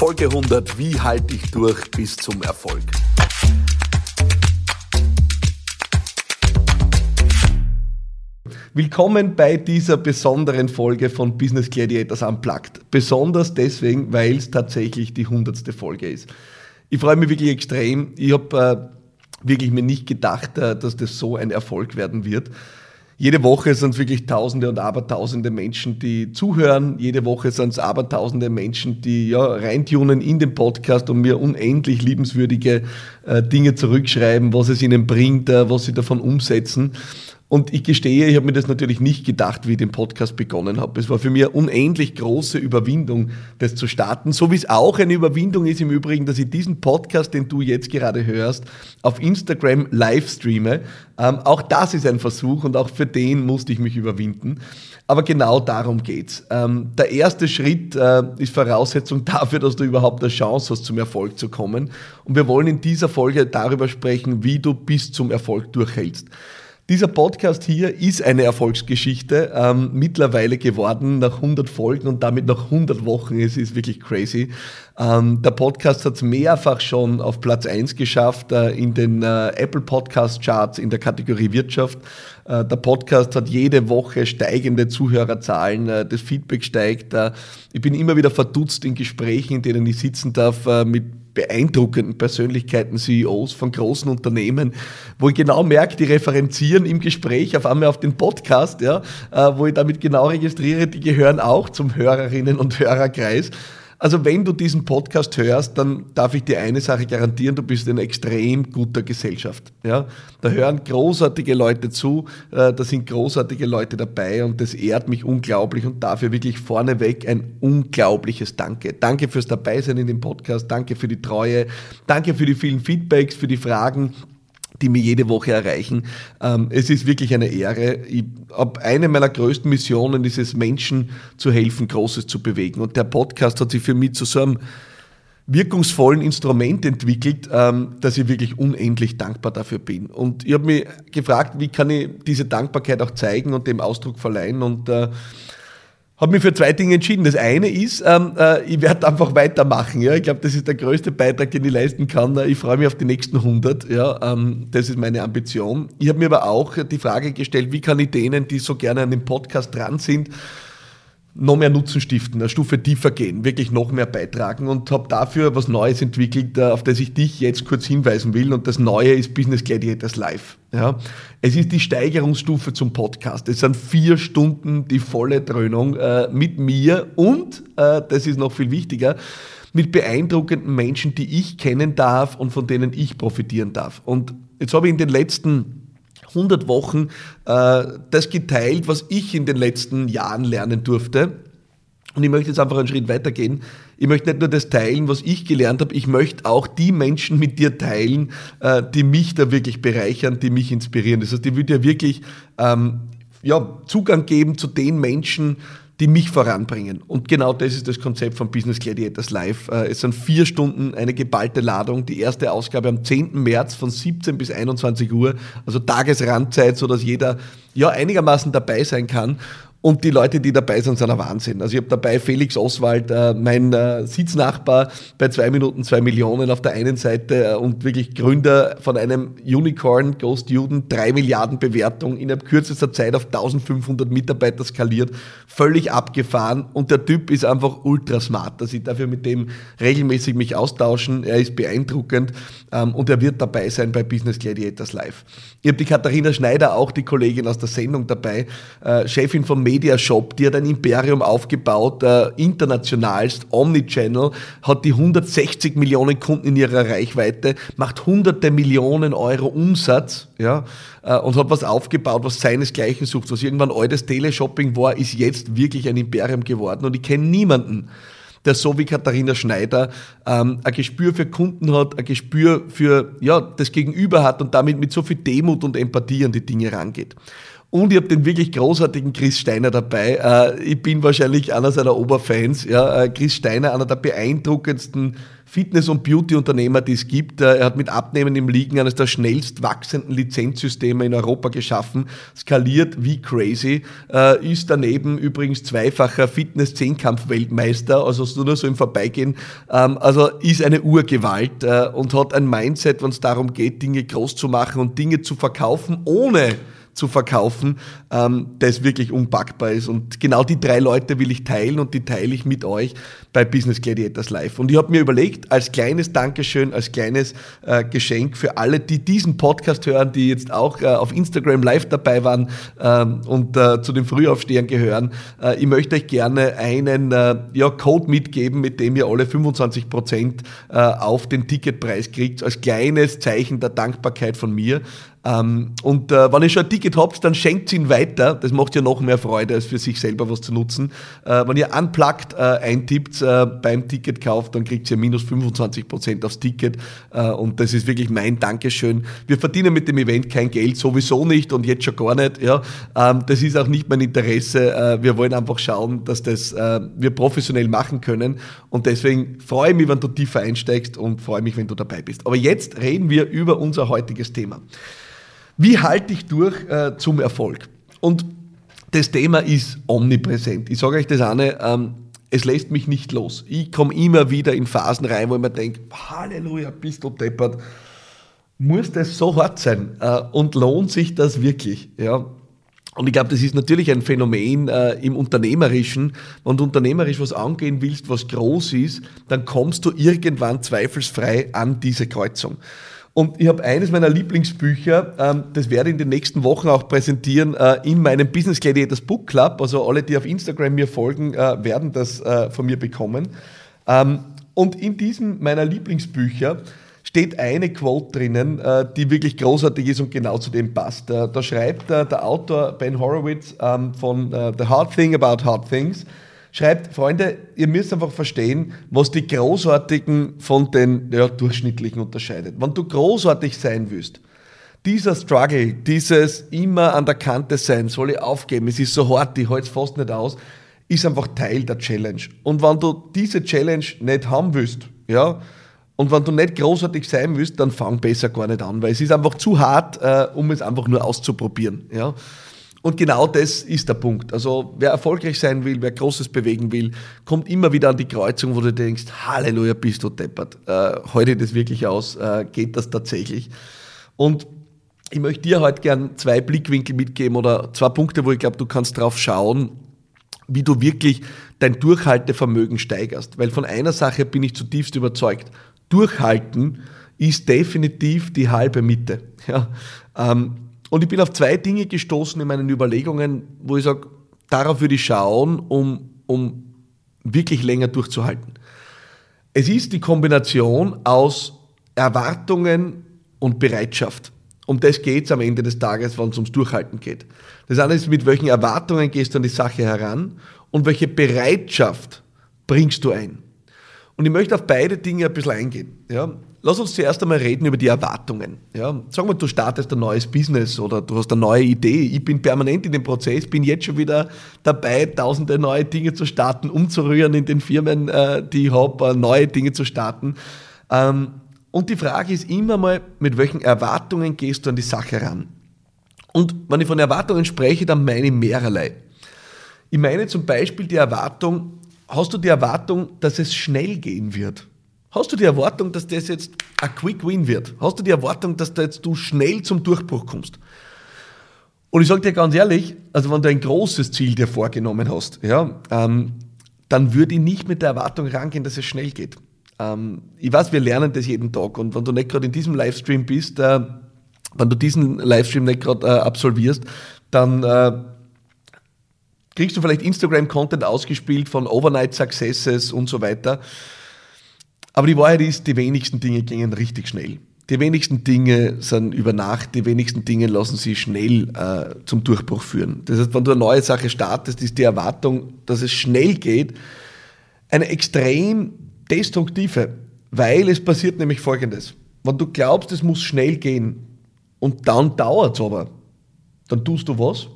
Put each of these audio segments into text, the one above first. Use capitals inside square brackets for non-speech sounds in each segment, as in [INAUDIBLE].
Folge 100. Wie halte ich durch bis zum Erfolg? Willkommen bei dieser besonderen Folge von Business Gladiators Unplugged. Besonders deswegen, weil es tatsächlich die 100. Folge ist. Ich freue mich wirklich extrem. Ich habe äh, wirklich mir nicht gedacht, äh, dass das so ein Erfolg werden wird. Jede Woche sind es wirklich Tausende und Abertausende Menschen, die zuhören. Jede Woche sind es Abertausende Menschen, die ja reintunen in den Podcast und mir unendlich liebenswürdige äh, Dinge zurückschreiben, was es ihnen bringt, äh, was sie davon umsetzen. Und ich gestehe, ich habe mir das natürlich nicht gedacht, wie ich den Podcast begonnen habe. Es war für mich eine unendlich große Überwindung, das zu starten. So wie es auch eine Überwindung ist im Übrigen, dass ich diesen Podcast, den du jetzt gerade hörst, auf Instagram live streame. Ähm, auch das ist ein Versuch und auch für den musste ich mich überwinden. Aber genau darum geht's. Ähm, der erste Schritt äh, ist Voraussetzung [LAUGHS] dafür, dass du überhaupt eine Chance hast, zum Erfolg zu kommen. Und wir wollen in dieser Folge darüber sprechen, wie du bis zum Erfolg durchhältst. Dieser Podcast hier ist eine Erfolgsgeschichte ähm, mittlerweile geworden nach 100 Folgen und damit nach 100 Wochen. Es ist wirklich crazy. Ähm, der Podcast hat es mehrfach schon auf Platz 1 geschafft äh, in den äh, Apple Podcast Charts in der Kategorie Wirtschaft. Äh, der Podcast hat jede Woche steigende Zuhörerzahlen, äh, das Feedback steigt. Äh, ich bin immer wieder verdutzt in Gesprächen, in denen ich sitzen darf äh, mit beeindruckenden Persönlichkeiten, CEOs von großen Unternehmen, wo ich genau merke, die referenzieren im Gespräch auf einmal auf den Podcast, ja, äh, wo ich damit genau registriere, die gehören auch zum Hörerinnen- und Hörerkreis. Also wenn du diesen Podcast hörst, dann darf ich dir eine Sache garantieren, du bist in extrem guter Gesellschaft. Ja? Da hören großartige Leute zu, äh, da sind großartige Leute dabei und das ehrt mich unglaublich und dafür wirklich vorneweg ein unglaubliches Danke. Danke fürs Dabeisein in dem Podcast, danke für die Treue, danke für die vielen Feedbacks, für die Fragen die mir jede Woche erreichen. Ähm, es ist wirklich eine Ehre. Ich habe eine meiner größten Missionen ist es, Menschen zu helfen, Großes zu bewegen. Und der Podcast hat sich für mich zu so einem wirkungsvollen Instrument entwickelt, ähm, dass ich wirklich unendlich dankbar dafür bin. Und ich habe mich gefragt, wie kann ich diese Dankbarkeit auch zeigen und dem Ausdruck verleihen. Und äh, habe mich für zwei Dinge entschieden. Das eine ist, ähm, äh, ich werde einfach weitermachen. Ja? Ich glaube, das ist der größte Beitrag, den ich leisten kann. Ich freue mich auf die nächsten 100. Ja? Ähm, das ist meine Ambition. Ich habe mir aber auch die Frage gestellt, wie kann ich denen, die so gerne an dem Podcast dran sind, noch mehr Nutzen stiften, eine Stufe tiefer gehen, wirklich noch mehr beitragen und habe dafür was Neues entwickelt, äh, auf das ich dich jetzt kurz hinweisen will. Und das Neue ist Business Gladiators Live. Ja. Es ist die Steigerungsstufe zum Podcast. Es sind vier Stunden die volle Dröhnung äh, mit mir und, äh, das ist noch viel wichtiger, mit beeindruckenden Menschen, die ich kennen darf und von denen ich profitieren darf. Und jetzt habe ich in den letzten 100 Wochen äh, das geteilt, was ich in den letzten Jahren lernen durfte. Und ich möchte jetzt einfach einen Schritt weitergehen. Ich möchte nicht nur das teilen, was ich gelernt habe, ich möchte auch die Menschen mit dir teilen, äh, die mich da wirklich bereichern, die mich inspirieren. Das heißt, ich würde dir wirklich ähm, ja, Zugang geben zu den Menschen, die mich voranbringen. Und genau das ist das Konzept von Business Gladiators Live. Äh, es sind vier Stunden eine geballte Ladung. Die erste Ausgabe am 10. März von 17 bis 21 Uhr, also Tagesrandzeit, sodass jeder ja einigermaßen dabei sein kann. Und die Leute, die dabei sind, sind ein Wahnsinn. Also ich habe dabei Felix Oswald, äh, mein äh, Sitznachbar bei zwei Minuten zwei Millionen auf der einen Seite äh, und wirklich Gründer von einem Unicorn, Ghost Juden, drei Milliarden Bewertung innerhalb kürzester Zeit auf 1500 Mitarbeiter skaliert, völlig abgefahren und der Typ ist einfach ultra smart. dass ich dafür mit dem regelmäßig mich austauschen. Er ist beeindruckend ähm, und er wird dabei sein bei Business Gladiators Live. Ich habe die Katharina Schneider, auch die Kollegin aus der Sendung dabei, äh, Chefin vom Media Shop, die hat ein Imperium aufgebaut, äh, internationalst, Omnichannel, hat die 160 Millionen Kunden in ihrer Reichweite, macht hunderte Millionen Euro Umsatz, ja, äh, und hat was aufgebaut, was seinesgleichen sucht. Was irgendwann altes Teleshopping war, ist jetzt wirklich ein Imperium geworden und ich kenne niemanden, der so wie Katharina Schneider ähm, ein Gespür für Kunden hat, ein Gespür für ja, das Gegenüber hat und damit mit so viel Demut und Empathie an die Dinge rangeht. Und ich habe den wirklich großartigen Chris Steiner dabei. Äh, ich bin wahrscheinlich einer seiner Oberfans. Ja. Äh, Chris Steiner, einer der beeindruckendsten Fitness- und Beauty-Unternehmer, die es gibt. Äh, er hat mit Abnehmen im Liegen eines der schnellst wachsenden Lizenzsysteme in Europa geschaffen, skaliert wie crazy, ist daneben übrigens zweifacher Fitness-Zehnkampf-Weltmeister, also nur so im Vorbeigehen. Ähm, also ist eine Urgewalt und hat ein Mindset, wenn es darum geht, Dinge groß zu machen und Dinge zu verkaufen, ohne zu verkaufen, ähm, das wirklich unpackbar ist. Und genau die drei Leute will ich teilen und die teile ich mit euch bei Business Gladiators Live. Und ich habe mir überlegt, als kleines Dankeschön, als kleines äh, Geschenk für alle, die diesen Podcast hören, die jetzt auch äh, auf Instagram live dabei waren ähm, und äh, zu den Frühaufstehern gehören, äh, ich möchte euch gerne einen äh, ja, Code mitgeben, mit dem ihr alle 25 Prozent äh, auf den Ticketpreis kriegt, als kleines Zeichen der Dankbarkeit von mir. Ähm, und äh, wenn ihr schon ein Ticket habt, dann schenkt ihn weiter. Das macht ja noch mehr Freude, als für sich selber was zu nutzen. Äh, wenn ihr unplugged äh, eintippt äh, beim Ticketkauf, dann kriegt ihr minus 25% aufs Ticket. Äh, und das ist wirklich mein Dankeschön. Wir verdienen mit dem Event kein Geld, sowieso nicht und jetzt schon gar nicht. Ja. Ähm, das ist auch nicht mein Interesse. Äh, wir wollen einfach schauen, dass das äh, wir professionell machen können. Und deswegen freue ich mich, wenn du tiefer einsteigst und freue mich, wenn du dabei bist. Aber jetzt reden wir über unser heutiges Thema. Wie halte ich durch äh, zum Erfolg? Und das Thema ist omnipräsent. Ich sage euch das eine, ähm, es lässt mich nicht los. Ich komme immer wieder in Phasen rein, wo ich mir denke, Halleluja, bist du deppert. Muss das so hart sein? Äh, und lohnt sich das wirklich? Ja? Und ich glaube, das ist natürlich ein Phänomen äh, im Unternehmerischen. Wenn du unternehmerisch was angehen willst, was groß ist, dann kommst du irgendwann zweifelsfrei an diese Kreuzung. Und ich habe eines meiner Lieblingsbücher, ähm, das werde ich in den nächsten Wochen auch präsentieren, äh, in meinem Business Gladiators Book Club. Also alle, die auf Instagram mir folgen, äh, werden das äh, von mir bekommen. Ähm, und in diesem meiner Lieblingsbücher steht eine Quote drinnen, äh, die wirklich großartig ist und genau zu dem passt. Äh, da schreibt äh, der Autor Ben Horowitz ähm, von The Hard Thing About Hard Things, schreibt, Freunde, ihr müsst einfach verstehen, was die Großartigen von den ja, Durchschnittlichen unterscheidet. Wenn du großartig sein willst, dieser Struggle, dieses immer an der Kante sein, soll ich aufgeben, es ist so hart, ich halte es fast nicht aus, ist einfach Teil der Challenge. Und wenn du diese Challenge nicht haben willst, ja, und wenn du nicht großartig sein willst, dann fang besser gar nicht an, weil es ist einfach zu hart, äh, um es einfach nur auszuprobieren, ja. Und genau das ist der Punkt. Also wer erfolgreich sein will, wer Großes bewegen will, kommt immer wieder an die Kreuzung, wo du denkst, Halleluja, bist du deppert. Äh, heute das wirklich aus, äh, geht das tatsächlich? Und ich möchte dir heute gern zwei Blickwinkel mitgeben oder zwei Punkte, wo ich glaube, du kannst drauf schauen, wie du wirklich dein Durchhaltevermögen steigerst. Weil von einer Sache bin ich zutiefst überzeugt. Durchhalten ist definitiv die halbe Miete. Ja, ähm, und ich bin auf zwei Dinge gestoßen in meinen Überlegungen, wo ich sage, darauf würde ich schauen, um, um wirklich länger durchzuhalten. Es ist die Kombination aus Erwartungen und Bereitschaft. Um das geht es am Ende des Tages, wenn es ums Durchhalten geht. Das eine ist, mit welchen Erwartungen gehst du an die Sache heran und welche Bereitschaft bringst du ein. Und ich möchte auf beide Dinge ein bisschen eingehen. Ja? Lass uns zuerst einmal reden über die Erwartungen. Ja, sag mal, du startest ein neues Business oder du hast eine neue Idee. Ich bin permanent in dem Prozess, bin jetzt schon wieder dabei, tausende neue Dinge zu starten, umzurühren in den Firmen, äh, die ich habe, äh, neue Dinge zu starten. Ähm, und die Frage ist immer mal, mit welchen Erwartungen gehst du an die Sache ran? Und wenn ich von Erwartungen spreche, dann meine ich mehrerlei. Ich meine zum Beispiel die Erwartung, hast du die Erwartung, dass es schnell gehen wird? Hast du die Erwartung, dass das jetzt ein Quick Win wird? Hast du die Erwartung, dass da jetzt du schnell zum Durchbruch kommst? Und ich sage dir ganz ehrlich, also wenn du ein großes Ziel dir vorgenommen hast, ja, ähm, dann würde ich nicht mit der Erwartung rangehen, dass es schnell geht. Ähm, ich weiß, wir lernen das jeden Tag und wenn du nicht gerade in diesem Livestream bist, äh, wenn du diesen Livestream nicht gerade äh, absolvierst, dann äh, kriegst du vielleicht Instagram-Content ausgespielt von Overnight Successes und so weiter. Aber die Wahrheit ist, die wenigsten Dinge gingen richtig schnell. Die wenigsten Dinge sind über Nacht, die wenigsten Dinge lassen sich schnell äh, zum Durchbruch führen. Das heißt, wenn du eine neue Sache startest, ist die Erwartung, dass es schnell geht, eine extrem destruktive, weil es passiert nämlich Folgendes. Wenn du glaubst, es muss schnell gehen und dann dauert es aber, dann tust du was?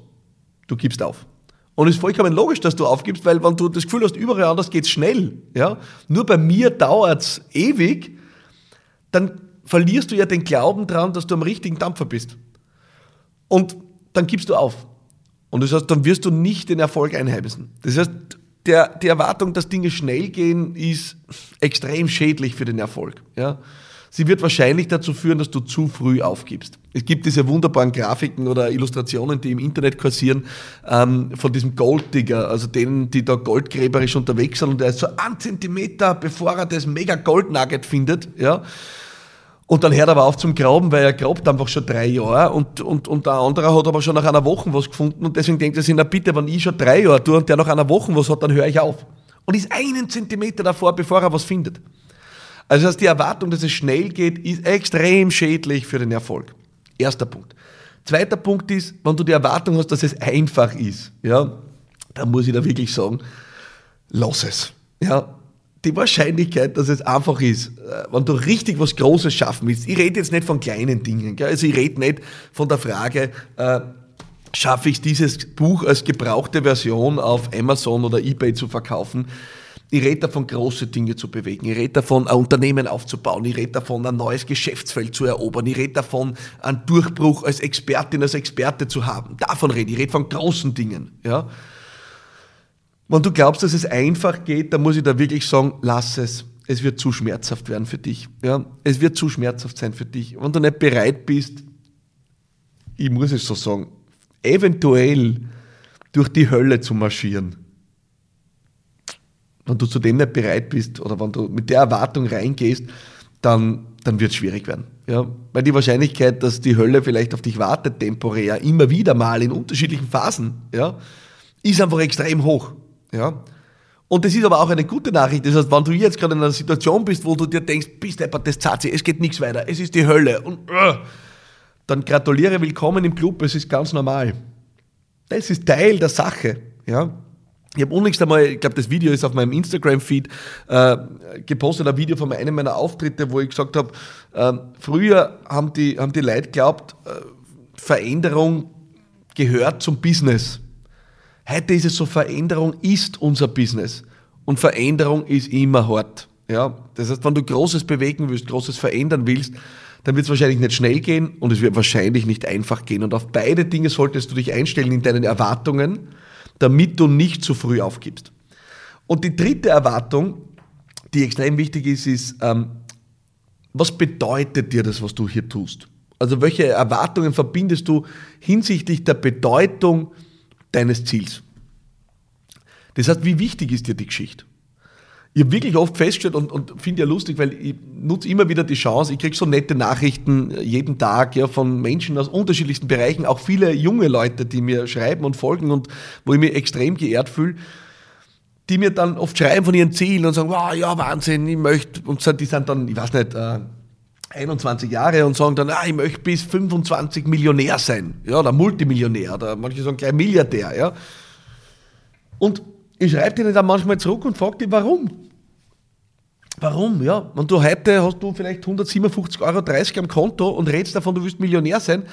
du gibst auf. Und es ist vollkommen logisch, dass du aufgibst, weil wenn du das Gefühl hast, überall anders geht's schnell, ja, nur bei mir dauert's ewig, dann verlierst du ja den Glauben dran, dass du am richtigen Dampfer bist. Und dann gibst du auf. Und das heißt, dann wirst du nicht den Erfolg einheimsen. Das heißt, der, die Erwartung, dass Dinge schnell gehen, ist extrem schädlich für den Erfolg. Ja? Sie wird wahrscheinlich dazu führen, dass du zu früh aufgibst. Es gibt diese wunderbaren Grafiken oder Illustrationen, die im Internet kursieren, ähm, von diesem Golddigger, also denen, die da goldgräberisch unterwegs sind und der ist so ein Zentimeter, bevor er das mega Goldnugget findet, ja. Und dann hört er aber auf zum Graben, weil er grabt einfach schon drei Jahre und, und, und der andere hat aber schon nach einer Woche was gefunden und deswegen denkt er sich, na bitte, wenn ich schon drei Jahre tue und der nach einer Woche was hat, dann höre ich auf. Und ist einen Zentimeter davor, bevor er was findet. Also das heißt, die Erwartung, dass es schnell geht, ist extrem schädlich für den Erfolg. Erster Punkt. Zweiter Punkt ist, wenn du die Erwartung hast, dass es einfach ist, ja, dann muss ich da wirklich sagen, lass es. Ja, die Wahrscheinlichkeit, dass es einfach ist, äh, wenn du richtig was Großes schaffen willst, ich rede jetzt nicht von kleinen Dingen, gell? also ich rede nicht von der Frage, äh, schaffe ich dieses Buch als gebrauchte Version auf Amazon oder eBay zu verkaufen. Ich rede davon, große Dinge zu bewegen. Ich rede davon, ein Unternehmen aufzubauen. Ich rede davon, ein neues Geschäftsfeld zu erobern. Ich rede davon, einen Durchbruch als Expertin, als Experte zu haben. Davon rede ich. Ich rede von großen Dingen. Ja? Wenn du glaubst, dass es einfach geht, dann muss ich da wirklich sagen, lass es. Es wird zu schmerzhaft werden für dich. Ja? Es wird zu schmerzhaft sein für dich. Wenn du nicht bereit bist, ich muss es so sagen, eventuell durch die Hölle zu marschieren, wenn du zu dem nicht bereit bist oder wenn du mit der Erwartung reingehst, dann, dann wird es schwierig werden. Ja? Weil die Wahrscheinlichkeit, dass die Hölle vielleicht auf dich wartet, temporär, immer wieder mal in unterschiedlichen Phasen, ja, ist einfach extrem hoch. Ja? Und das ist aber auch eine gute Nachricht. Das heißt, wenn du jetzt gerade in einer Situation bist, wo du dir denkst, bist du das sich, es geht nichts weiter, es ist die Hölle, und, uh, dann gratuliere, willkommen im Club, es ist ganz normal. Das ist Teil der Sache. Ja? Ich habe unlängst einmal, ich glaube, das Video ist auf meinem Instagram-Feed äh, gepostet, ein Video von einem meiner Auftritte, wo ich gesagt habe, äh, früher haben die, haben die Leute geglaubt, äh, Veränderung gehört zum Business. Heute ist es so, Veränderung ist unser Business. Und Veränderung ist immer hart. Ja? Das heißt, wenn du Großes bewegen willst, Großes verändern willst, dann wird es wahrscheinlich nicht schnell gehen und es wird wahrscheinlich nicht einfach gehen. Und auf beide Dinge solltest du dich einstellen in deinen Erwartungen damit du nicht zu früh aufgibst. Und die dritte Erwartung, die extrem wichtig ist, ist, ähm, was bedeutet dir das, was du hier tust? Also welche Erwartungen verbindest du hinsichtlich der Bedeutung deines Ziels? Das heißt, wie wichtig ist dir die Geschichte? Ich habe wirklich oft festgestellt und, und finde ja lustig, weil ich nutze immer wieder die Chance, ich kriege so nette Nachrichten äh, jeden Tag ja, von Menschen aus unterschiedlichsten Bereichen, auch viele junge Leute, die mir schreiben und folgen und wo ich mich extrem geehrt fühle, die mir dann oft schreiben von ihren Zielen und sagen, wow, ja, Wahnsinn, ich möchte, und die sind dann, ich weiß nicht, äh, 21 Jahre und sagen dann, ah, ich möchte bis 25 Millionär sein, ja, oder Multimillionär, oder manche sagen gleich Milliardär, ja. Und ich schreibe dir dann manchmal zurück und frage dich, warum? Warum? Ja, wenn du heute hast du vielleicht 157,30 Euro am Konto und redest davon, du willst Millionär sein,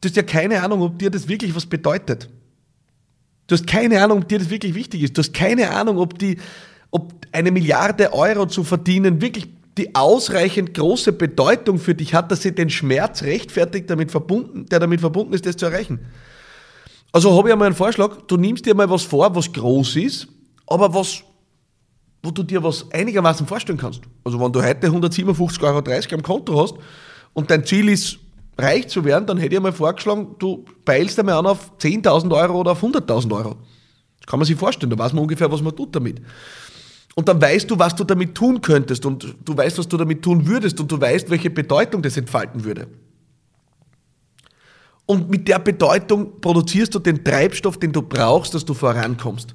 du hast ja keine Ahnung, ob dir das wirklich was bedeutet. Du hast keine Ahnung, ob dir das wirklich wichtig ist. Du hast keine Ahnung, ob, die, ob eine Milliarde Euro zu verdienen wirklich die ausreichend große Bedeutung für dich hat, dass sie den Schmerz rechtfertigt, damit verbunden, der damit verbunden ist, das zu erreichen. Also habe ich einmal einen Vorschlag, du nimmst dir mal was vor, was groß ist, aber was, wo du dir was einigermaßen vorstellen kannst. Also wenn du heute 157,30 Euro am Konto hast und dein Ziel ist, reich zu werden, dann hätte ich mal vorgeschlagen, du peilst einmal an auf 10.000 Euro oder auf 100.000 Euro. Das kann man sich vorstellen, da weiß man ungefähr, was man tut damit. Und dann weißt du, was du damit tun könntest und du weißt, was du damit tun würdest und du weißt, welche Bedeutung das entfalten würde. Und mit der Bedeutung produzierst du den Treibstoff, den du brauchst, dass du vorankommst.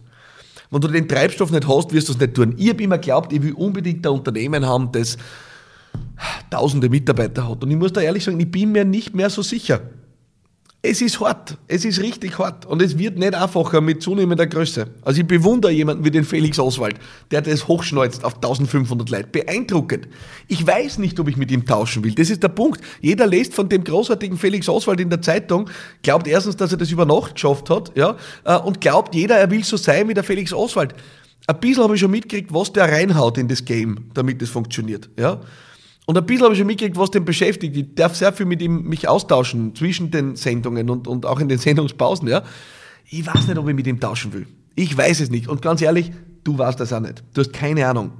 Wenn du den Treibstoff nicht hast, wirst du es nicht tun. Ich habe immer geglaubt, ich will unbedingt ein Unternehmen haben, das tausende Mitarbeiter hat. Und ich muss da ehrlich sagen, ich bin mir nicht mehr so sicher. Es ist hart. Es ist richtig hart. Und es wird nicht einfacher mit zunehmender Größe. Also ich bewundere jemanden wie den Felix Oswald, der das hochschneuzt auf 1500 Leute. Beeindruckend. Ich weiß nicht, ob ich mit ihm tauschen will. Das ist der Punkt. Jeder liest von dem großartigen Felix Oswald in der Zeitung, glaubt erstens, dass er das über Nacht geschafft hat, ja, äh, und glaubt jeder, er will so sein wie der Felix Oswald. Ein bisschen habe ich schon mitgekriegt, was der reinhaut in das Game, damit es funktioniert, ja. Und ein bisschen habe ich schon mitgekriegt, was den beschäftigt. Ich darf sehr viel mit ihm mich austauschen zwischen den Sendungen und, und auch in den [LAUGHS] Sendungspausen. Ja. Ich weiß nicht, ob ich mit ihm tauschen will. Ich weiß es nicht. Und ganz ehrlich, du weißt das auch nicht. Du hast keine Ahnung.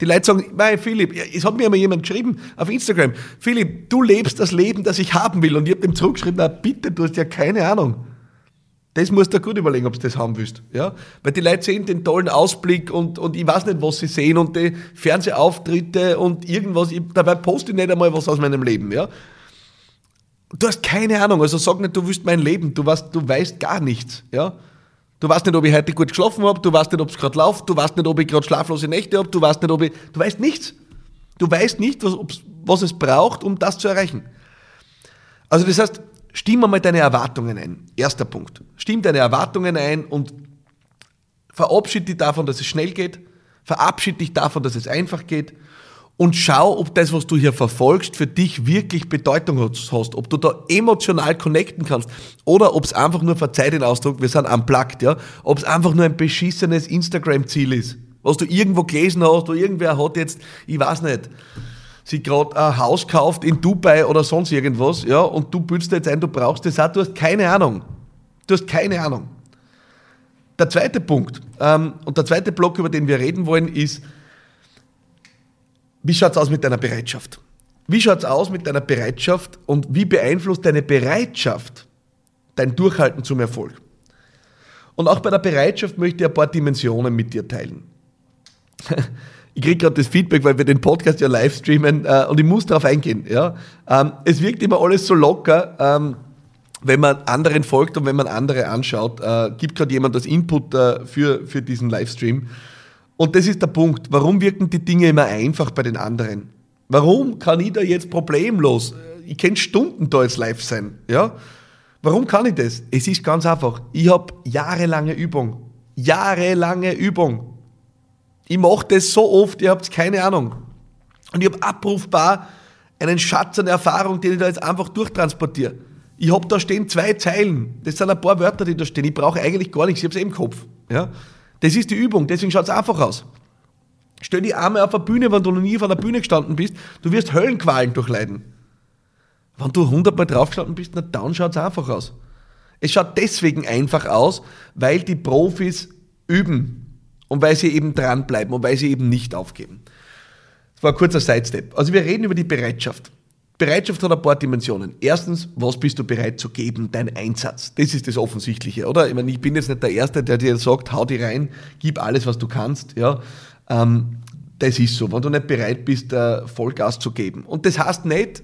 Die Leute sagen, mein Philipp, es hat mir einmal jemand geschrieben auf Instagram, Philipp, du lebst das Leben, das ich haben will. Und ich habe dem zurückgeschrieben, na bitte, du hast ja keine Ahnung. Das musst du gut überlegen, ob du das haben willst. Ja? Weil die Leute sehen den tollen Ausblick und, und ich weiß nicht, was sie sehen und die Fernsehauftritte und irgendwas. Ich, dabei poste ich nicht einmal was aus meinem Leben. Ja? Du hast keine Ahnung. Also sag nicht, du willst mein Leben. Du weißt, du weißt gar nichts. Ja? Du weißt nicht, ob ich heute gut geschlafen habe. Du weißt nicht, ob es gerade läuft. Du weißt nicht, ob ich gerade schlaflose Nächte habe. Du weißt nicht, ob ich. Du weißt nichts. Du weißt nicht, was, was es braucht, um das zu erreichen. Also das heißt, stimm einmal deine Erwartungen ein. Erster Punkt. Stimm deine Erwartungen ein und verabschiede dich davon, dass es schnell geht. Verabschiede dich davon, dass es einfach geht. Und schau, ob das, was du hier verfolgst, für dich wirklich Bedeutung hast. Ob du da emotional connecten kannst. Oder ob es einfach nur, verzeih den Ausdruck, wir sind unplugged, ja. Ob es einfach nur ein beschissenes Instagram-Ziel ist. Was du irgendwo gelesen hast, wo irgendwer hat jetzt, ich weiß nicht, sie gerade ein Haus kauft in Dubai oder sonst irgendwas, ja, und du bildest jetzt ein, du brauchst das auch, du hast keine Ahnung. Du hast keine Ahnung. Der zweite Punkt ähm, und der zweite Block, über den wir reden wollen, ist, wie schaut es aus mit deiner Bereitschaft? Wie schaut es aus mit deiner Bereitschaft und wie beeinflusst deine Bereitschaft dein Durchhalten zum Erfolg? Und auch bei der Bereitschaft möchte ich ein paar Dimensionen mit dir teilen. [LAUGHS] ich kriege gerade das Feedback, weil wir den Podcast ja live streamen äh, und ich muss darauf eingehen. Ja? Ähm, es wirkt immer alles so locker, ähm, wenn man anderen folgt und wenn man andere anschaut. Äh, gibt gerade jemand das Input äh, für, für diesen Livestream. Und das ist der Punkt. Warum wirken die Dinge immer einfach bei den anderen? Warum kann ich da jetzt problemlos? Ich kann Stunden da jetzt live sein. Ja? Warum kann ich das? Es ist ganz einfach. Ich habe jahrelange Übung. Jahrelange Übung. Ich mache das so oft, ihr habt keine Ahnung. Und ich habe abrufbar einen Schatz an Erfahrung, den ich da jetzt einfach durchtransportiere. Ich habe da stehen zwei Zeilen. Das sind ein paar Wörter, die da stehen. Ich brauche eigentlich gar nichts. Ich habe es eh im Kopf. Ja? Das ist die Übung. Deswegen schaut es einfach aus. Stell dich einmal auf der Bühne, wenn du noch nie auf einer Bühne gestanden bist. Du wirst Höllenqualen durchleiden. Wenn du hundertmal draufgestanden bist, na, dann schaut es einfach aus. Es schaut deswegen einfach aus, weil die Profis üben und weil sie eben dranbleiben und weil sie eben nicht aufgeben. Das war ein kurzer Sidestep. Also wir reden über die Bereitschaft. Bereitschaft hat ein paar Dimensionen. Erstens, was bist du bereit zu geben, dein Einsatz? Das ist das Offensichtliche, oder? Ich meine, ich bin jetzt nicht der Erste, der dir sagt, hau die rein, gib alles, was du kannst, ja. Ähm, das ist so, wenn du nicht bereit bist, äh, Vollgas zu geben. Und das heißt nicht,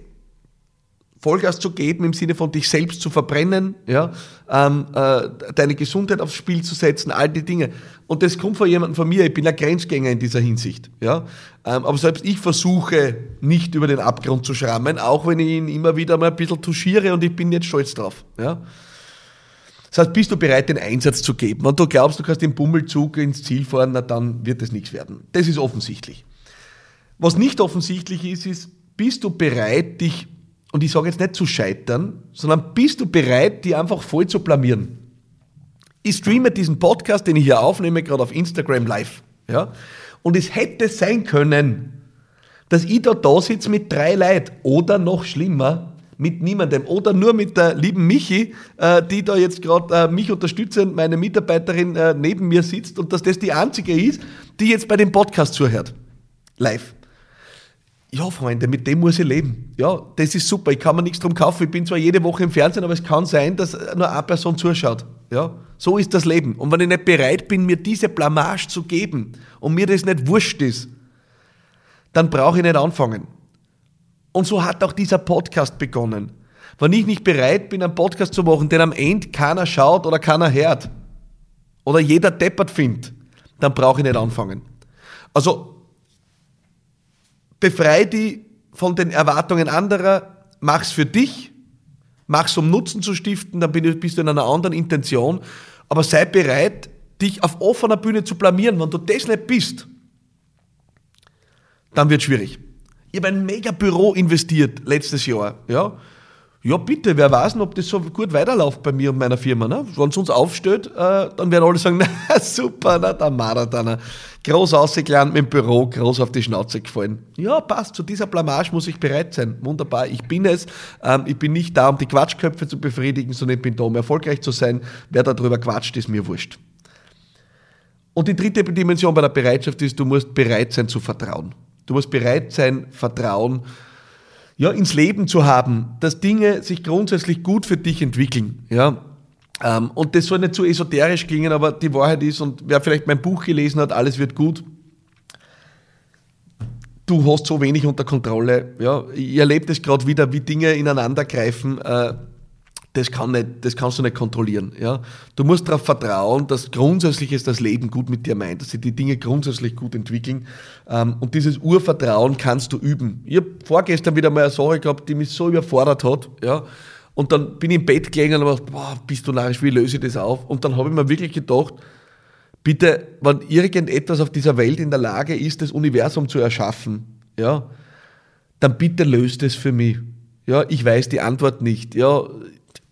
Vollgas zu geben im Sinne von dich selbst zu verbrennen, ja, ähm, äh, deine Gesundheit aufs Spiel zu setzen, all die Dinge. Und das kommt von jemandem von mir, ich bin ein Grenzgänger in dieser Hinsicht. Ja. Ähm, aber selbst ich versuche nicht über den Abgrund zu schrammen, auch wenn ich ihn immer wieder mal ein bisschen touchiere und ich bin jetzt stolz drauf. Ja. Das heißt, bist du bereit, den Einsatz zu geben? Wenn du glaubst, du kannst den Bummelzug ins Ziel fahren, na, dann wird das nichts werden. Das ist offensichtlich. Was nicht offensichtlich ist, ist, bist du bereit, dich und ich sage jetzt nicht zu scheitern, sondern bist du bereit, die einfach voll zu blamieren? Ich streame diesen Podcast, den ich hier aufnehme, gerade auf Instagram live. Ja? Und es hätte sein können, dass ich da da sitze mit drei Leuten oder noch schlimmer, mit niemandem oder nur mit der lieben Michi, äh, die da jetzt gerade äh, mich unterstützend, meine Mitarbeiterin äh, neben mir sitzt und dass das die einzige ist, die jetzt bei dem Podcast zuhört. Live ja, Freunde, mit dem muss ich leben. Ja, das ist super. Ich kann mir nichts drum kaufen. Ich bin zwar jede Woche im Fernsehen, aber es kann sein, dass nur eine Person zuschaut. Ja, so ist das Leben. Und wenn ich nicht bereit bin, mir diese Blamage zu geben und mir das nicht wurscht ist, dann brauche ich nicht anfangen. Und so hat auch dieser Podcast begonnen. Wenn ich nicht bereit bin, einen Podcast zu machen, den am Ende keiner schaut oder keiner hört oder jeder deppert findet, dann brauche ich nicht anfangen. Also befrei dich von den Erwartungen anderer, mach's für dich, mach's um Nutzen zu stiften, dann bist du in einer anderen Intention, aber sei bereit, dich auf offener Bühne zu blamieren. Wenn du das nicht bist, dann wird schwierig. Ich habe ein mega Büro investiert letztes Jahr. Ja, ja bitte, wer weiß denn, ob das so gut weiterläuft bei mir und meiner Firma. Ne? Wenn es uns aufstellt, äh, dann werden alle sagen, [LAUGHS] na super, na, der Marathoner. Groß ausgelernt mit dem Büro, groß auf die Schnauze gefallen. Ja, passt, zu dieser Blamage muss ich bereit sein. Wunderbar, ich bin es. Ähm, ich bin nicht da, um die Quatschköpfe zu befriedigen, sondern ich bin da, um erfolgreich zu sein. Wer darüber quatscht, ist mir wurscht. Und die dritte Dimension bei der Bereitschaft ist, du musst bereit sein zu vertrauen. Du musst bereit sein, Vertrauen ja, ins Leben zu haben, dass Dinge sich grundsätzlich gut für dich entwickeln. Ja, ähm, und das soll nicht zu esoterisch klingen, aber die Wahrheit ist, und wer vielleicht mein Buch gelesen hat, alles wird gut, du hast so wenig unter Kontrolle. Ja, ich erlebe das gerade wieder, wie Dinge ineinander greifen. Äh, das, kann nicht, das kannst du nicht kontrollieren. Ja? Du musst darauf vertrauen, dass grundsätzlich es das Leben gut mit dir meint, dass sich die Dinge grundsätzlich gut entwickeln. Ähm, und dieses Urvertrauen kannst du üben. Ich habe vorgestern wieder mal eine Sache gehabt, die mich so überfordert hat. Ja? Und dann bin ich im Bett gelegen und habe gedacht, boah, bist du narrisch, wie löse ich das auf? Und dann habe ich mir wirklich gedacht, bitte, wenn irgendetwas auf dieser Welt in der Lage ist, das Universum zu erschaffen, ja, dann bitte löst es für mich. Ja, ich weiß die Antwort nicht. Ja,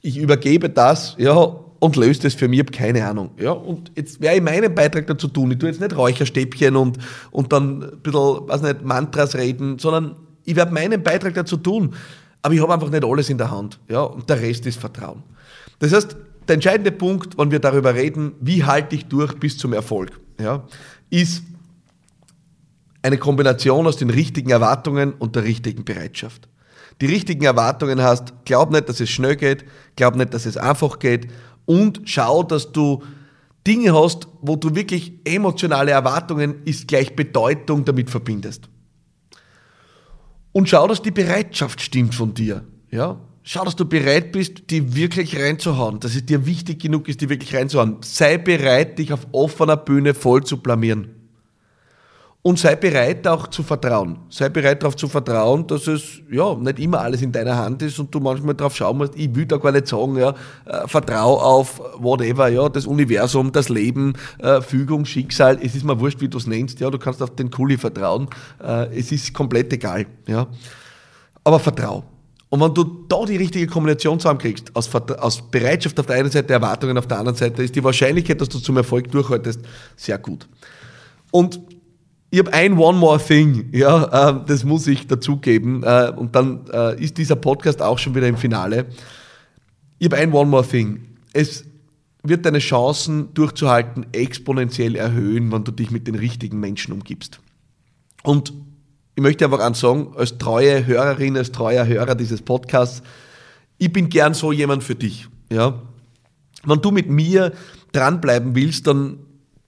ich übergebe das, ja, und löse das für mich, ich habe keine Ahnung. Ja, und jetzt werde ich meinen Beitrag dazu tun. Ich tue jetzt nicht Räucherstäbchen und, und dann ein bisschen, weiß nicht, Mantras reden, sondern ich werde meinen Beitrag dazu tun. Aber ich habe einfach nicht alles in der Hand. Ja, und der Rest ist Vertrauen. Das heißt, der entscheidende Punkt, wenn wir darüber reden, wie halte ich durch bis zum Erfolg, ja, ist eine Kombination aus den richtigen Erwartungen und der richtigen Bereitschaft die richtigen Erwartungen hast, glaub nicht, dass es schnell geht, glaub nicht, dass es einfach geht und schau, dass du Dinge hast, wo du wirklich emotionale Erwartungen ist gleich Bedeutung damit verbindest. Und schau, dass die Bereitschaft stimmt von dir. Ja? Schau, dass du bereit bist, die wirklich reinzuhauen, dass es dir wichtig genug ist, die wirklich reinzuhauen. Sei bereit, dich auf offener Bühne voll zu blamieren. Und sei bereit auch zu vertrauen. Sei bereit darauf zu vertrauen, dass es ja nicht immer alles in deiner Hand ist und du manchmal darauf schauen musst, ich will da gar nicht sagen, ja, äh, vertrau auf whatever, ja, das Universum, das Leben, äh, Fügung, Schicksal, es ist mir wurscht, wie du es nennst, ja, du kannst auf den Kuli vertrauen, äh, es ist komplett egal, ja. Aber vertrau. Und wenn du da die richtige Kombination zusammenkriegst, aus, aus Bereitschaft auf der einen Seite, Erwartungen auf der anderen Seite, ist die Wahrscheinlichkeit, dass du zum Erfolg durchhaltest, sehr gut. Und ich habe ein One More Thing, ja, äh, das muss ich dazugeben. Äh, und dann äh, ist dieser Podcast auch schon wieder im Finale. Ich habe ein One More Thing. Es wird deine Chancen durchzuhalten exponentiell erhöhen, wenn du dich mit den richtigen Menschen umgibst. Und ich möchte einfach an sagen, als treue Hörerin, als treuer Hörer dieses Podcasts, ich bin gern so jemand für dich. Ja? Wenn du mit mir dranbleiben willst, dann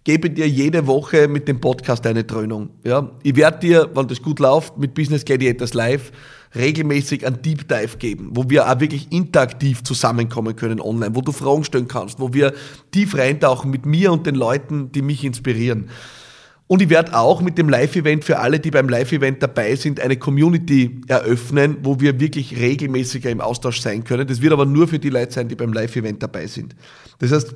gebe dir jede Woche mit dem Podcast eine Dröhnung. Ja? Ich werde dir, wenn das gut läuft, mit Business Gladiators Live regelmäßig ein Deep Dive geben, wo wir auch wirklich interaktiv zusammenkommen können online, wo du Fragen stellen kannst, wo wir tief reintauchen mit mir und den Leuten, die mich inspirieren. Und ich werde auch mit dem Live-Event für alle, die beim Live-Event dabei sind, eine Community eröffnen, wo wir wirklich regelmäßiger im Austausch sein können. Das wird aber nur für die Leute sein, die beim Live-Event dabei sind. Das heißt,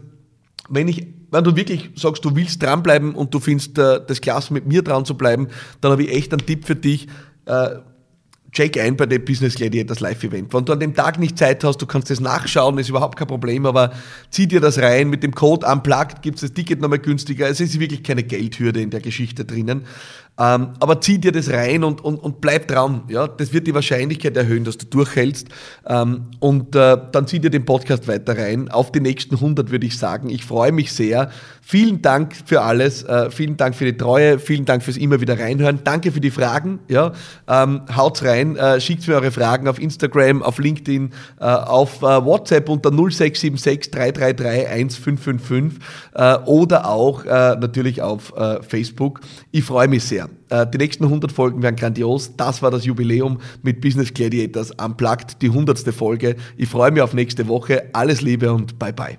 wenn ich, wenn du wirklich sagst, du willst dranbleiben und du findest äh, das klasse, mit mir dran zu bleiben, dann habe ich echt einen Tipp für dich. Äh, check ein bei dem Business Gladiators Live-Event. Wenn du an dem Tag nicht Zeit hast, du kannst das nachschauen, ist überhaupt kein Problem, aber zieh dir das rein. Mit dem Code Unplugged gibt es das Ticket nochmal günstiger. Es ist wirklich keine Geldhürde in der Geschichte drinnen. Ähm, aber zieh dir das rein und, und, und bleib dran. Ja? Das wird die Wahrscheinlichkeit erhöhen, dass du durchhältst. Ähm, und äh, dann zieh dir den Podcast weiter rein. Auf die nächsten 100 würde ich sagen. Ich freue mich sehr. Vielen Dank für alles. Äh, vielen Dank für die Treue. Vielen Dank fürs immer wieder reinhören. Danke für die Fragen. Ja? Ähm, haut's rein. Äh, schickt mir eure Fragen auf Instagram, auf LinkedIn, äh, auf äh, WhatsApp unter 0676 333 1555 äh, oder auch äh, natürlich auf Facebook. Ich freue mich sehr sehr. Äh, die nächsten 100 Folgen werden grandios. Das war das Jubiläum mit Business Gladiators Unplugged, die 100. Folge. Ich freue mich auf nächste Woche. Alles Liebe und bye bye.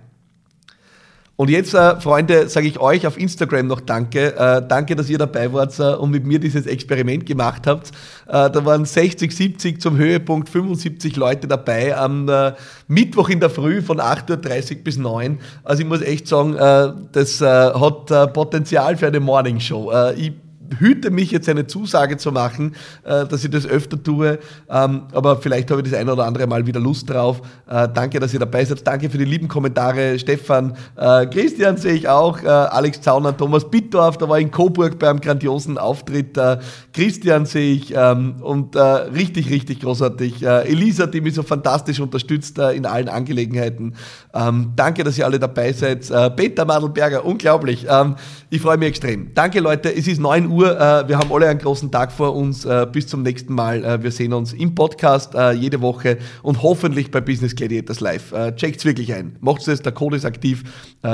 Und jetzt, äh, Freunde, sage ich euch auf Instagram noch Danke. Äh, danke, dass ihr dabei wart äh, und mit mir dieses Experiment gemacht habt. Äh, da waren 60, 70 zum Höhepunkt, 75 Leute dabei am äh, Mittwoch in der Früh von 8.30 Uhr bis 9 Also ich muss echt sagen, das hat Potenzial für eine Morningshow. ich hüte mich jetzt eine Zusage zu machen, äh, dass ich das öfter tue, ähm, aber vielleicht habe ich das ein oder andere Mal wieder Lust drauf. Äh, danke, dass ihr dabei seid. Danke für die lieben Kommentare. Stefan, äh, Christian sehe ich auch, äh, Alex Zauner, Thomas Bittorf, da war ich in Coburg beim grandiosen Auftritt. Äh, Christian sehe ich ähm, und äh, richtig, richtig großartig. Elisa, die mich so fantastisch unterstützt in allen Angelegenheiten. Ähm, danke, dass ihr alle dabei seid. Peter Madelberger, unglaublich. Ähm, ich freue mich extrem. Danke, Leute. Es ist 9 Uhr. Äh, wir haben alle einen großen Tag vor uns. Äh, bis zum nächsten Mal. Äh, wir sehen uns im Podcast jede Woche und hoffentlich bei Business Gladiators Live. Checkt's wirklich ein. Macht's es, der Code ist aktiv.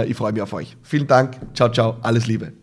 Ich freue mich auf euch. Vielen Dank. Ciao, ciao. Alles Liebe.